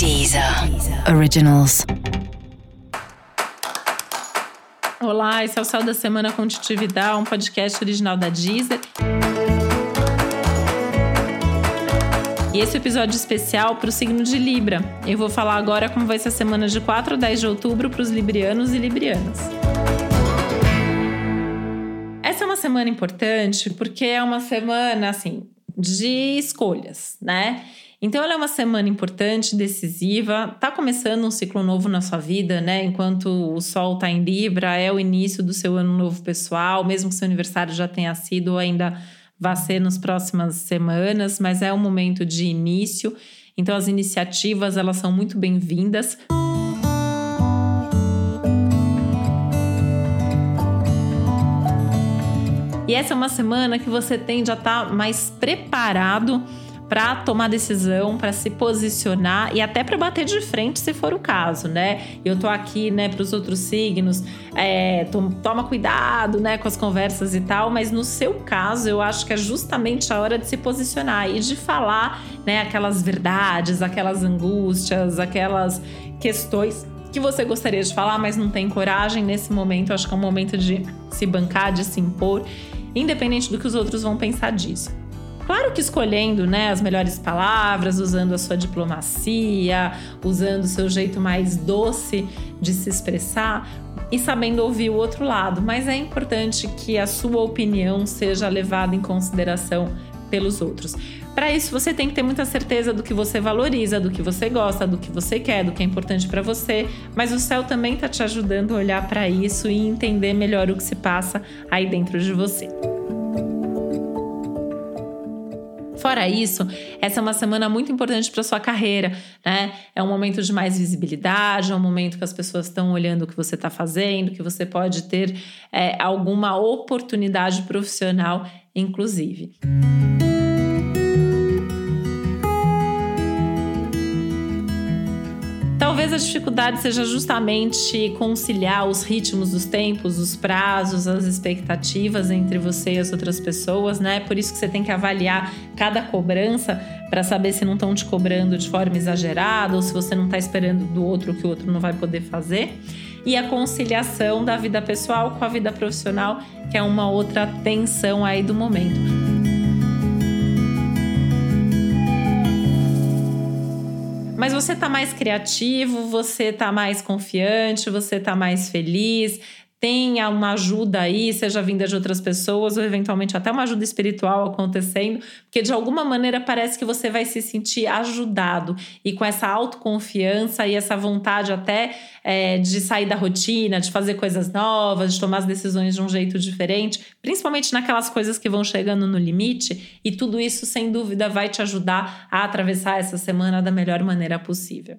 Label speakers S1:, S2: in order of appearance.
S1: Deezer Originals.
S2: Olá, esse é o Céu da Semana Vidal, um podcast original da Deezer. E esse é episódio especial para o signo de Libra. Eu vou falar agora como vai ser a semana de 4 a 10 de outubro para os librianos e librianas. Essa é uma semana importante porque é uma semana, assim, de escolhas, né? Então, ela é uma semana importante, decisiva. Tá começando um ciclo novo na sua vida, né? Enquanto o Sol tá em Libra, é o início do seu ano novo pessoal, mesmo que seu aniversário já tenha sido, ainda vai ser nas próximas semanas, mas é um momento de início. Então, as iniciativas elas são muito bem-vindas. E essa é uma semana que você a estar tá mais preparado para tomar decisão, para se posicionar e até para bater de frente se for o caso, né? Eu tô aqui, né, para os outros signos, é, toma cuidado, né, com as conversas e tal, mas no seu caso eu acho que é justamente a hora de se posicionar e de falar, né, aquelas verdades, aquelas angústias, aquelas questões que você gostaria de falar, mas não tem coragem nesse momento. Eu acho que é um momento de se bancar, de se impor, independente do que os outros vão pensar disso. Claro que escolhendo né, as melhores palavras, usando a sua diplomacia, usando o seu jeito mais doce de se expressar e sabendo ouvir o outro lado, mas é importante que a sua opinião seja levada em consideração pelos outros. Para isso, você tem que ter muita certeza do que você valoriza, do que você gosta, do que você quer, do que é importante para você. Mas o céu também está te ajudando a olhar para isso e entender melhor o que se passa aí dentro de você. Fora isso, essa é uma semana muito importante para sua carreira, né? É um momento de mais visibilidade, é um momento que as pessoas estão olhando o que você está fazendo, que você pode ter é, alguma oportunidade profissional, inclusive. Música A dificuldade seja justamente conciliar os ritmos dos tempos, os prazos, as expectativas entre você e as outras pessoas, né? Por isso que você tem que avaliar cada cobrança para saber se não estão te cobrando de forma exagerada ou se você não está esperando do outro que o outro não vai poder fazer. E a conciliação da vida pessoal com a vida profissional, que é uma outra tensão aí do momento. Mas você tá mais criativo, você tá mais confiante, você tá mais feliz, tenha uma ajuda aí, seja vinda de outras pessoas ou eventualmente até uma ajuda espiritual acontecendo, porque de alguma maneira parece que você vai se sentir ajudado e com essa autoconfiança e essa vontade até é, de sair da rotina, de fazer coisas novas, de tomar as decisões de um jeito diferente, principalmente naquelas coisas que vão chegando no limite, e tudo isso sem dúvida vai te ajudar a atravessar essa semana da melhor maneira possível.